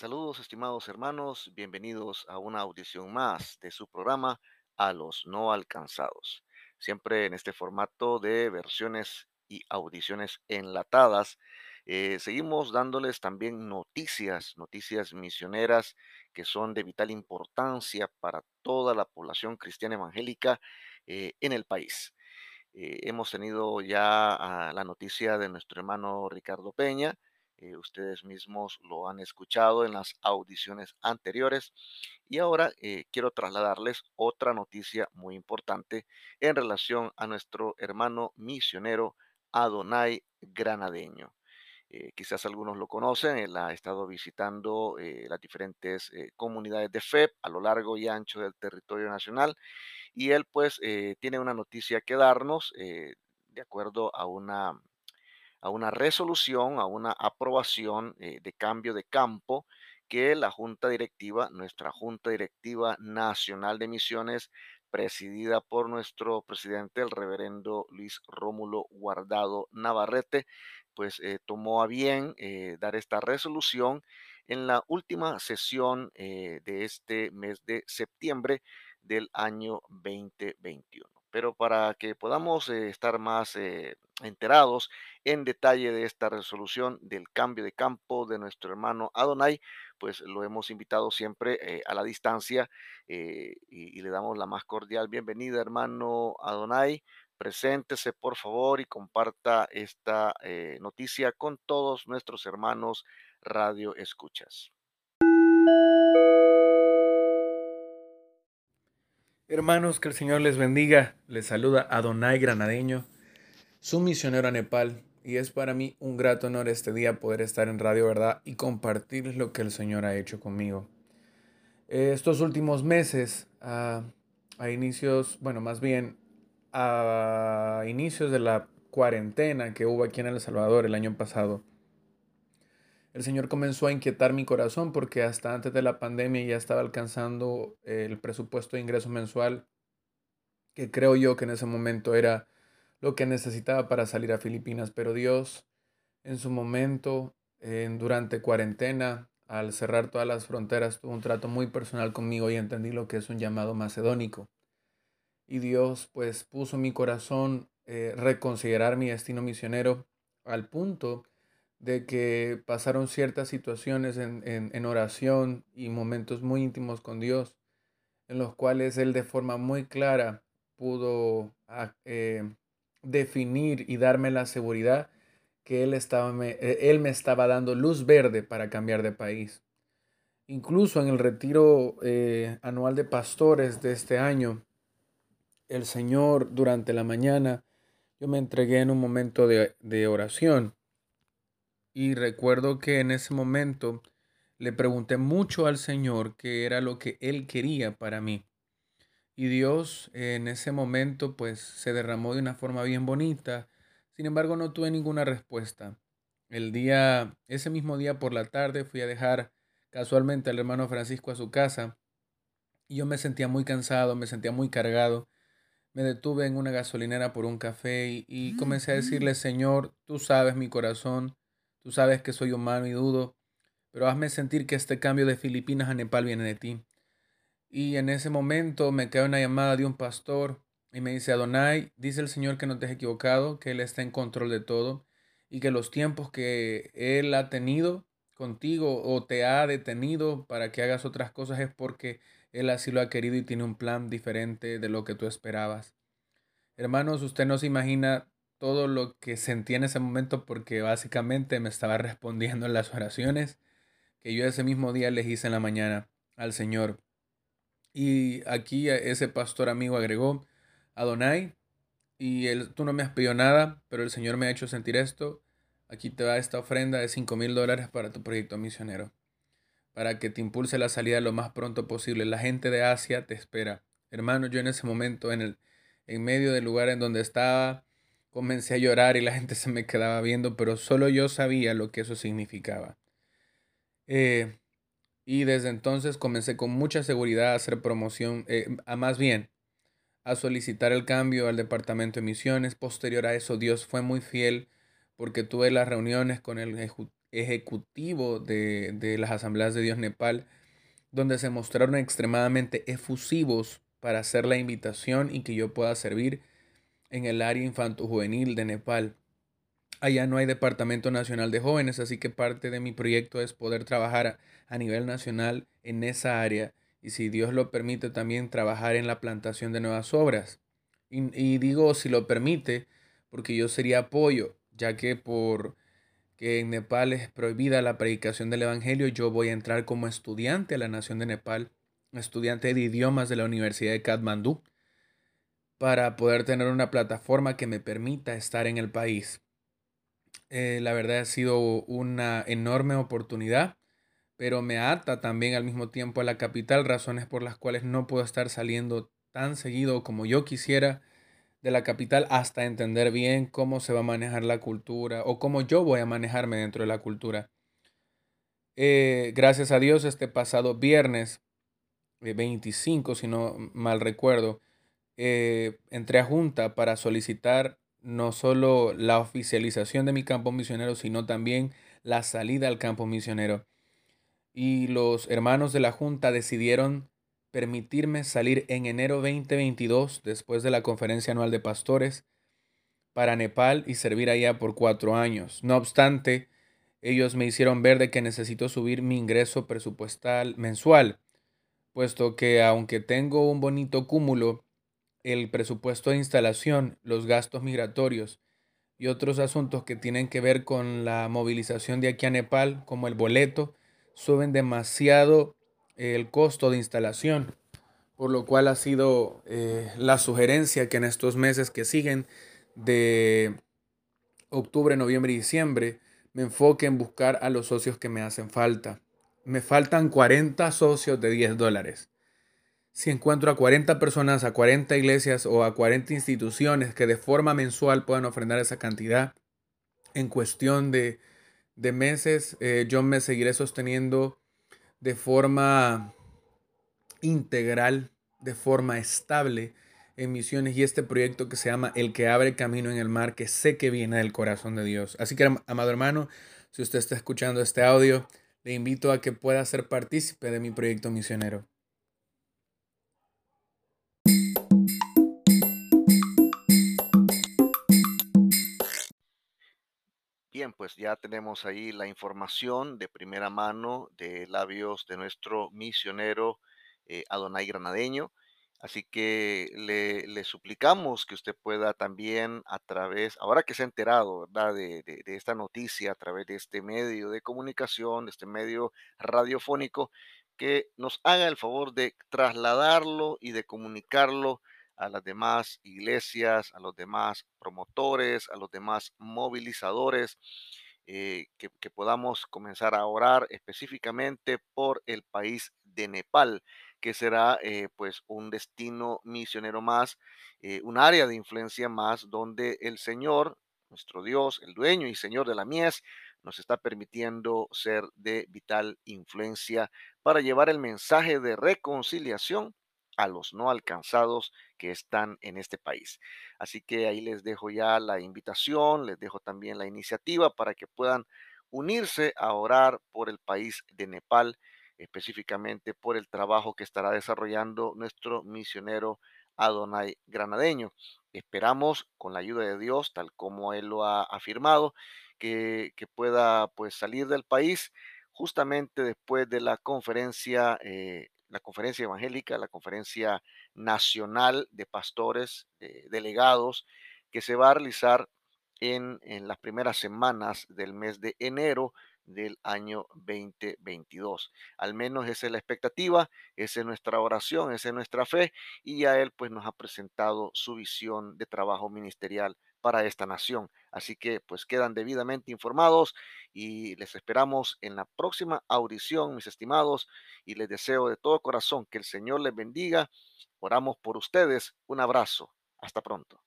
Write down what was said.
Saludos, estimados hermanos, bienvenidos a una audición más de su programa A los no alcanzados. Siempre en este formato de versiones y audiciones enlatadas. Eh, seguimos dándoles también noticias, noticias misioneras que son de vital importancia para toda la población cristiana evangélica eh, en el país. Eh, hemos tenido ya ah, la noticia de nuestro hermano Ricardo Peña. Eh, ustedes mismos lo han escuchado en las audiciones anteriores. Y ahora eh, quiero trasladarles otra noticia muy importante en relación a nuestro hermano misionero Adonai Granadeño. Eh, quizás algunos lo conocen, él ha estado visitando las diferentes comunidades de fe a lo largo y ancho del territorio nacional y él pues tiene una noticia que darnos de acuerdo a una, a una resolución, a una aprobación eh, de cambio de campo que la Junta Directiva, nuestra Junta Directiva Nacional de Misiones, presidida por nuestro presidente, el reverendo Luis Rómulo Guardado Navarrete, pues eh, tomó a bien eh, dar esta resolución en la última sesión de este mes de septiembre del año 2021. Pero para que podamos eh, estar más eh, enterados en detalle de esta resolución del cambio de campo de nuestro hermano Adonai, pues lo hemos invitado siempre eh, a la distancia y, y le damos la más cordial bienvenida, hermano Adonai. Preséntese, por favor, y comparta esta noticia con todos nuestros hermanos radio escuchas. Hermanos, que el Señor les bendiga. Les saluda Adonai Granadeño, su misionero a Nepal. Y es para mí un grato honor este día poder estar en Radio Verdad y compartir lo que el Señor ha hecho conmigo. Eh, Estos últimos meses, a, a inicios, bueno, más bien a inicios de la cuarentena que hubo aquí en El Salvador el año pasado, el Señor comenzó a inquietar mi corazón porque hasta antes de la pandemia ya estaba alcanzando el presupuesto de ingreso mensual que creo yo que en ese momento era lo que necesitaba para salir a Filipinas. Pero Dios en su momento, en- durante cuarentena, al cerrar todas las fronteras, tuvo un trato muy personal conmigo y entendí lo que es un llamado macedónico. Y Dios pues puso mi corazón eh, reconsiderar mi destino misionero al punto de que pasaron ciertas situaciones en, en- en oración y momentos muy íntimos con Dios, en los cuales Él de forma muy clara pudo ah, eh, definir y darme la seguridad que Él, estaba, me, eh, él me estaba dando luz verde para cambiar de país. Incluso en el retiro eh, anual de pastores de este año, el Señor durante la mañana, yo me entregué en un momento de, de oración y recuerdo que en ese momento le pregunté mucho al Señor qué era lo que Él quería para mí. Y Dios en ese momento pues se derramó de una forma bien bonita. Sin embargo, no tuve ninguna respuesta. El día, ese mismo día por la tarde fui a dejar casualmente al hermano Francisco a su casa y yo me sentía muy cansado, me sentía muy cargado. Me detuve en una gasolinera por un café y, y comencé a decirle, Señor, tú sabes mi corazón, tú sabes que soy humano y dudo, pero hazme sentir que este cambio de Filipinas a Nepal viene de ti. Y en ese momento me cae una llamada de un pastor y me dice, Adonai, dice el Señor que no te has equivocado, que Él está en control de todo y que los tiempos que Él ha tenido contigo o te ha detenido para que hagas otras cosas es porque Él así lo ha querido y tiene un plan diferente de lo que tú esperabas. Hermanos, usted no se imagina todo lo que sentí en ese momento porque básicamente me estaba respondiendo en las oraciones que yo ese mismo día les hice en la mañana al Señor. Y aquí ese pastor amigo agregó, Adonai, y él, tú no me has pedido nada, pero el Señor me ha hecho sentir esto. Aquí te va esta ofrenda de 5 mil dólares para tu proyecto misionero, para que te impulse la salida lo más pronto posible. La gente de Asia te espera. Hermano, yo en ese momento, en, el, en medio del lugar en donde estaba, comencé a llorar y la gente se me quedaba viendo, pero solo yo sabía lo que eso significaba. Eh, y desde entonces comencé con mucha seguridad a hacer promoción, eh, a más bien, a solicitar el cambio al departamento de misiones. Posterior a eso, Dios fue muy fiel porque tuve las reuniones con el, ejecutivo de, de las Asambleas de Dios Nepal, donde se mostraron extremadamente efusivos para hacer la invitación y que yo pueda servir en el área infanto-juvenil de Nepal. Allá no hay Departamento Nacional de Jóvenes, así que parte de mi proyecto es poder trabajar a, nivel nacional en esa área y si Dios lo permite también trabajar en la plantación de nuevas obras. Y, y digo si lo permite porque yo sería apoyo, ya que por que en Nepal es prohibida la predicación del Evangelio, yo voy a entrar como estudiante a la nación de Nepal, estudiante de idiomas de la Universidad de Katmandú, para poder tener una plataforma que me permita estar en el país. Eh, la verdad ha sido una enorme oportunidad, pero me ata también al mismo tiempo a la capital, razones por las cuales no puedo estar saliendo tan seguido como yo quisiera de la capital hasta entender bien cómo se va a manejar la cultura o cómo yo voy a manejarme dentro de la cultura. Eh, gracias a Dios, este pasado viernes 25, eh, si no mal recuerdo, entré a Junta para solicitar no solo la oficialización de mi campo misionero, sino también la salida al campo misionero. Y los hermanos de la Junta decidieron permitirme salir en enero 2022, después de la conferencia anual de pastores, para Nepal y servir allá por cuatro años. No obstante, ellos me hicieron ver de que necesito subir mi ingreso presupuestal mensual, puesto que aunque tengo un bonito cúmulo, el presupuesto de instalación, los gastos migratorios y otros asuntos que tienen que ver con la movilización de aquí a Nepal, como el boleto, suben demasiado el costo de instalación, por lo cual ha sido eh, la sugerencia que en estos meses que siguen de octubre, noviembre y diciembre me enfoque en buscar a los socios que me hacen falta. Me faltan 40 socios de 10 dólares si encuentro a 40 personas, a 40 iglesias o a 40 instituciones que de forma mensual puedan ofrendar esa cantidad, en cuestión de, meses, eh, yo me seguiré sosteniendo de forma integral, de forma estable en misiones y este proyecto que se llama El que abre camino en el mar, que sé que viene del corazón de Dios. Así que, amado hermano, si usted está escuchando este audio, le invito a que pueda ser partícipe de mi proyecto misionero. Pues ya tenemos ahí la información de primera mano de labios de nuestro misionero eh, Adonai Granadeño. Así que le, suplicamos que usted pueda también a través, ahora que se ha enterado. De, de, esta noticia, a través de este medio de comunicación, de este medio radiofónico, que nos haga el favor de trasladarlo y de comunicarlo a las demás iglesias, a los demás promotores, a los demás movilizadores, eh, que, podamos comenzar a orar específicamente por el país de Nepal, que será eh, pues un destino misionero más, eh, un área de influencia más donde el Señor, nuestro Dios, el dueño y Señor de la mies, nos está permitiendo ser de vital influencia para llevar el mensaje de reconciliación a los no alcanzados que están en este país. Así que ahí les dejo ya la invitación, les dejo también la iniciativa para que puedan unirse a orar por el país de Nepal, específicamente por el trabajo que estará desarrollando nuestro misionero Adonai Granadeño. Esperamos con la ayuda de Dios, tal como él lo ha afirmado, que, pueda pues salir del país justamente después de la conferencia eh, la conferencia evangélica, la conferencia nacional de pastores, delegados, que se va a realizar en, en, las primeras semanas del mes de enero del año 2022. Al menos esa es la expectativa, esa es nuestra oración, esa es nuestra fe y a él pues nos ha presentado su visión de trabajo ministerial para esta nación. Así que pues quedan debidamente informados y les esperamos en la próxima audición, mis estimados, y les deseo de todo corazón que el Señor les bendiga. Oramos por ustedes. Un abrazo. Hasta pronto.